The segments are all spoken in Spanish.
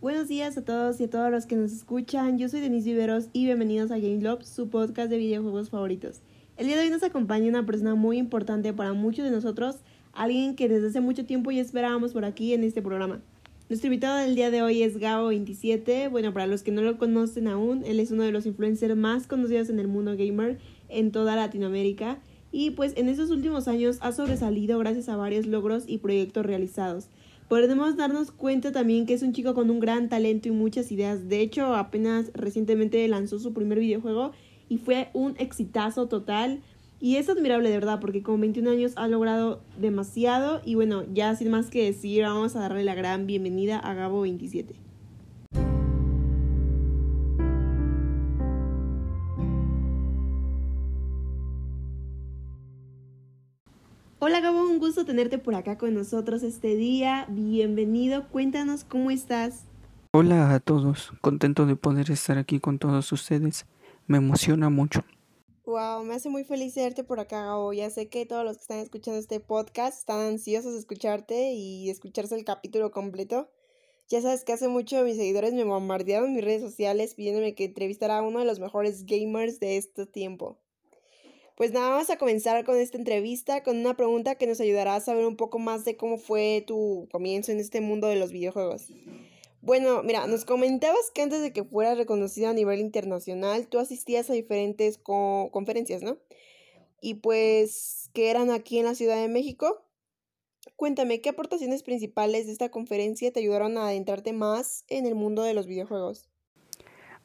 Buenos días a todos y a todos los que nos escuchan. Yo soy Denise Viveros y bienvenidos a Game Love, su podcast de videojuegos favoritos. El día de hoy nos acompaña una persona muy importante para muchos de nosotros, alguien que desde hace mucho tiempo ya esperábamos por aquí en este programa. Nuestro invitado del día de hoy es Gabo27. Bueno, para los que no lo conocen aún, él es uno de los influencers más conocidos en el mundo gamer en toda Latinoamérica. Y pues en estos últimos años ha sobresalido gracias a varios logros y proyectos realizados. Podemos darnos cuenta también que es un chico con un gran talento y muchas ideas. De hecho, apenas recientemente lanzó su primer videojuego y fue un exitazo total. Y es admirable de verdad porque con 21 años ha logrado demasiado. Y bueno, ya sin más que decir, vamos a darle la gran bienvenida a Gabo 27. Hola Gabo, un gusto tenerte por acá con nosotros este día. Bienvenido, cuéntanos cómo estás. Hola a todos, contento de poder estar aquí con todos ustedes. Me emociona mucho. Wow, me hace muy feliz verte por acá, Gabo. Ya sé que todos los que están escuchando este podcast están ansiosos de escucharte y escucharse el capítulo completo. Ya sabes que hace mucho mis seguidores me bombardearon en mis redes sociales pidiéndome que entrevistara a uno de los mejores gamers de este tiempo. Pues nada, vamos a comenzar con esta entrevista con una pregunta que nos ayudará a saber un poco más de cómo fue tu comienzo en este mundo de los videojuegos. Bueno, mira, nos comentabas que antes de que fueras reconocido a nivel internacional, tú asistías a diferentes conferencias, ¿no? Y pues que eran aquí en la Ciudad de México. Cuéntame, ¿qué aportaciones principales de esta conferencia te ayudaron a adentrarte más en el mundo de los videojuegos?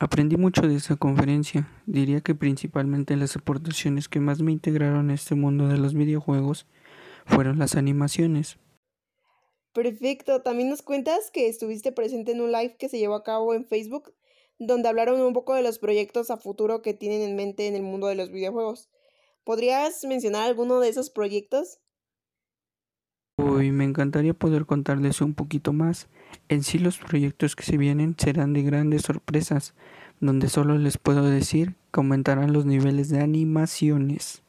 Aprendí mucho de esa conferencia. Diría que principalmente las aportaciones que más me integraron a este mundo de los videojuegos fueron las animaciones. Perfecto. También nos cuentas que estuviste presente en un live que se llevó a cabo en Facebook, donde hablaron un poco de los proyectos a futuro que tienen en mente en el mundo de los videojuegos. ¿Podrías mencionar alguno de esos proyectos? Uy, me encantaría poder contarles un poquito más. En sí los proyectos que se vienen serán de grandes sorpresas, donde solo les puedo decir que aumentarán los niveles de animaciones.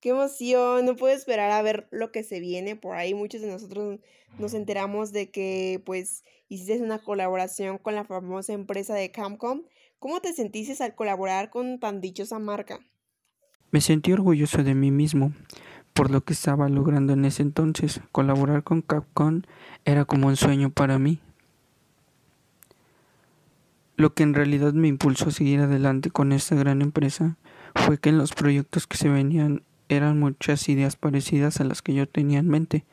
¡Qué emoción! No puedo esperar a ver lo que se viene por ahí. Muchos de nosotros nos enteramos de que pues hiciste una colaboración con la famosa empresa de Camcom. ¿Cómo te sentiste al colaborar con tan dichosa marca? Me sentí orgulloso de mí mismo por lo que estaba logrando en ese entonces. Colaborar con Capcom era como un sueño para mí. Lo que en realidad me impulsó a seguir adelante con esta gran empresa fue que en los proyectos que se venían eran muchas ideas parecidas a las que yo tenía en mente,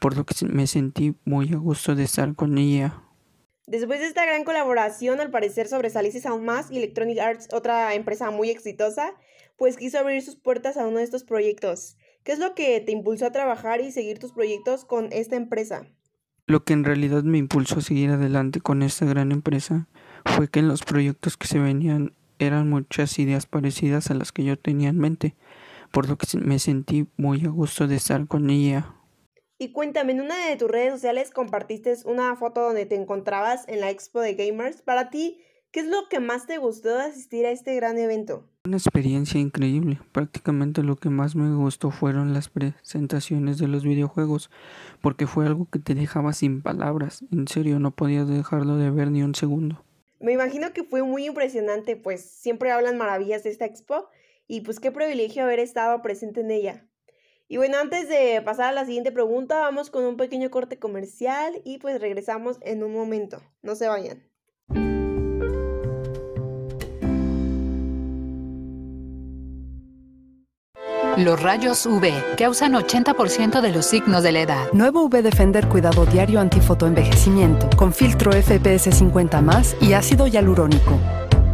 por lo que me sentí muy a gusto de estar con ella. Después de esta gran colaboración, al parecer sobresaliste aún más y Electronic Arts, otra empresa muy exitosa, pues quiso abrir sus puertas a uno de estos proyectos. ¿Qué es lo que te impulsó a trabajar y seguir tus proyectos con esta empresa? Lo que en realidad me impulsó a seguir adelante con esta gran empresa fue que en los proyectos que se venían eran muchas ideas parecidas a las que yo tenía en mente, por lo que me sentí muy a gusto de estar con ella. Y cuéntame, en una de tus redes sociales compartiste una foto donde te encontrabas en la expo de gamers. Para ti, ¿Qué es lo que más te gustó de asistir a este gran evento? Una experiencia increíble. Prácticamente lo que más me gustó fueron las presentaciones de los videojuegos, porque fue algo que te dejaba sin palabras. En serio, no podías dejarlo de ver ni un segundo. Me imagino que fue muy impresionante, pues siempre hablan maravillas de esta expo y pues qué privilegio haber estado presente en ella. Y bueno, antes de pasar a la siguiente pregunta, vamos con un pequeño corte comercial y pues regresamos en un momento. No se vayan. Los rayos UV causan 80% de los signos de la edad. Nuevo UV Defender Cuidado Diario Antifotoenvejecimiento con filtro FPS 50 y ácido hialurónico.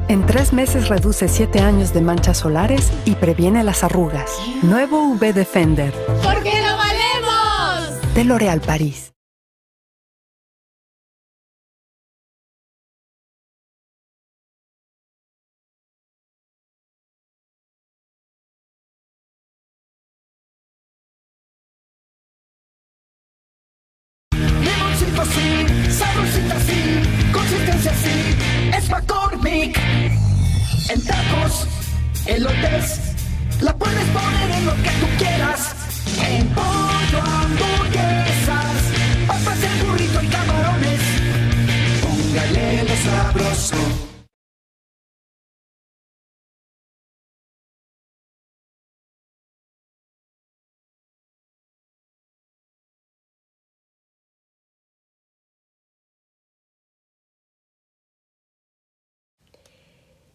En tres meses reduce 7 años de manchas solares y previene las arrugas. Nuevo UV Defender. ¡Porque lo valemos! De L'Oréal París. en tacos, elotes, la puedes poner en lo que tú quieras. En pollo, hamburguesas, papas en burrito y camarones. Póngale lo sabroso.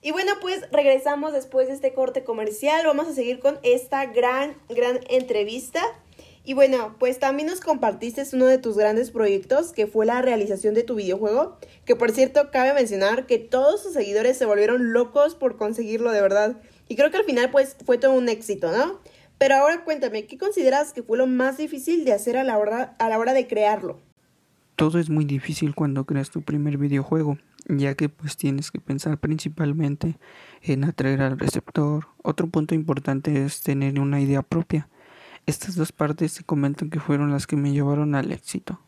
Y bueno, pues regresamos después de este corte comercial. Vamos a seguir con esta gran, gran entrevista. Y bueno, pues también nos compartiste uno de tus grandes proyectos, que fue la realización de tu videojuego, que por cierto cabe mencionar que todos sus seguidores se volvieron locos por conseguirlo de verdad. Y creo que al final pues fue todo un éxito, ¿no? Pero ahora cuéntame, ¿qué consideras que fue lo más difícil de hacer a la hora, a la hora de crearlo? Todo es muy difícil cuando creas tu primer videojuego, ya que pues tienes que pensar principalmente en atraer al receptor. Otro punto importante es tener una idea propia. Estas dos partes se comentan que fueron las que me llevaron al éxito.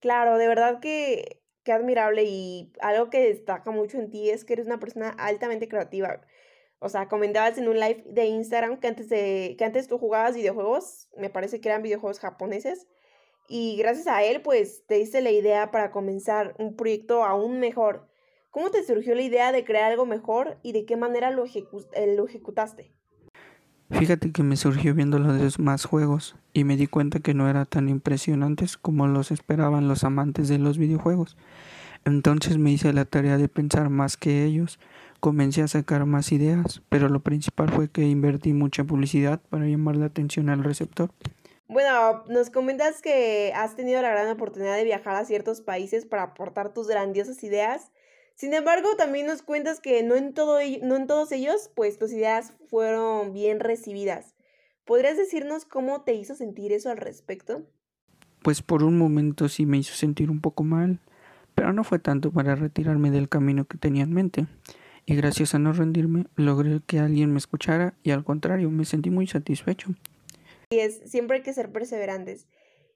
Claro, de verdad que, que admirable y algo que destaca mucho en ti es que eres una persona altamente creativa. O sea, comentabas en un live de Instagram que antes, de, que antes tú jugabas videojuegos, me parece que eran videojuegos japoneses, y gracias a él pues te diste la idea para comenzar un proyecto aún mejor. ¿Cómo te surgió la idea de crear algo mejor y de qué manera lo, ejecu eh, lo ejecutaste? Fíjate que me surgió viendo los demás juegos y me di cuenta que no eran tan impresionantes como los esperaban los amantes de los videojuegos. Entonces me hice la tarea de pensar más que ellos, comencé a sacar más ideas, pero lo principal fue que invertí mucha publicidad para llamar la atención al receptor. Bueno, nos comentas que has tenido la gran oportunidad de viajar a ciertos países para aportar tus grandiosas ideas. Sin embargo, también nos cuentas que no en, todo, no en todos ellos, pues tus ideas fueron bien recibidas. ¿Podrías decirnos cómo te hizo sentir eso al respecto? Pues por un momento sí me hizo sentir un poco mal, pero no fue tanto para retirarme del camino que tenía en mente. Y gracias a no rendirme, logré que alguien me escuchara y al contrario, me sentí muy satisfecho. Y es, siempre hay que ser perseverantes.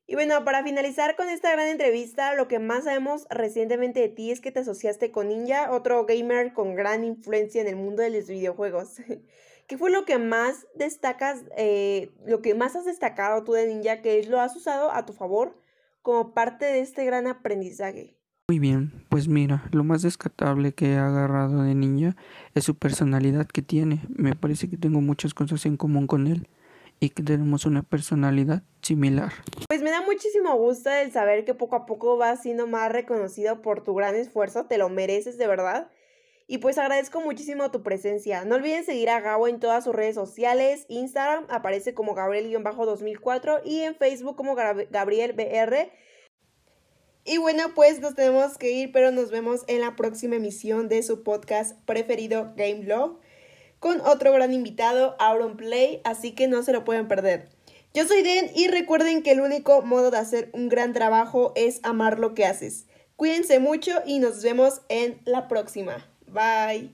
Y bueno, para finalizar con esta gran entrevista, lo que más sabemos recientemente de ti es que te asociaste con Ninja, otro gamer con gran influencia en el mundo de los videojuegos. ¿Qué fue lo que más destacas, eh, lo que más has destacado tú de Ninja, que es lo has usado a tu favor como parte de este gran aprendizaje? Muy bien, pues mira, lo más descartable que he agarrado de Ninja es su personalidad que tiene. Me parece que tengo muchas cosas en común con él y que tenemos una personalidad similar. Pues me da muchísimo gusto el saber que poco a poco vas siendo más reconocido por tu gran esfuerzo, te lo mereces de verdad. Y pues agradezco muchísimo tu presencia. No olviden seguir a Gabo en todas sus redes sociales. Instagram aparece como Gabriel-2004 y en Facebook como GabrielBR. Y bueno, pues nos tenemos que ir, pero nos vemos en la próxima emisión de su podcast preferido Game Love con otro gran invitado, Auron Play, así que no se lo pueden perder. Yo soy Den y recuerden que el único modo de hacer un gran trabajo es amar lo que haces. Cuídense mucho y nos vemos en la próxima. Bye.